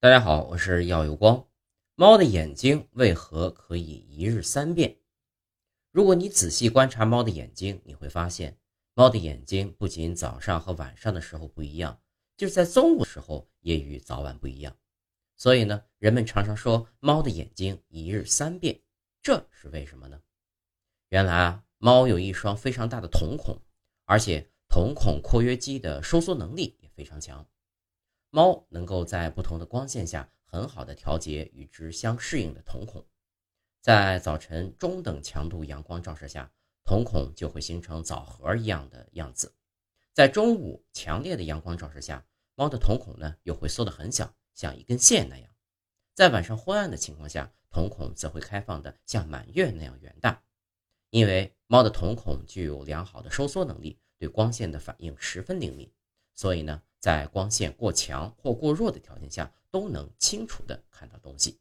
大家好，我是耀有光。猫的眼睛为何可以一日三变？如果你仔细观察猫的眼睛，你会发现，猫的眼睛不仅早上和晚上的时候不一样，就是在中午的时候也与早晚不一样。所以呢，人们常常说猫的眼睛一日三变，这是为什么呢？原来啊，猫有一双非常大的瞳孔，而且瞳孔括约肌的收缩能力也非常强。猫能够在不同的光线下很好的调节与之相适应的瞳孔，在早晨中等强度阳光照射下，瞳孔就会形成枣核一样的样子；在中午强烈的阳光照射下，猫的瞳孔呢又会缩得很小，像一根线那样；在晚上昏暗的情况下，瞳孔则会开放的像满月那样圆大。因为猫的瞳孔具有良好的收缩能力，对光线的反应十分灵敏，所以呢。在光线过强或过弱的条件下，都能清楚的看到东西。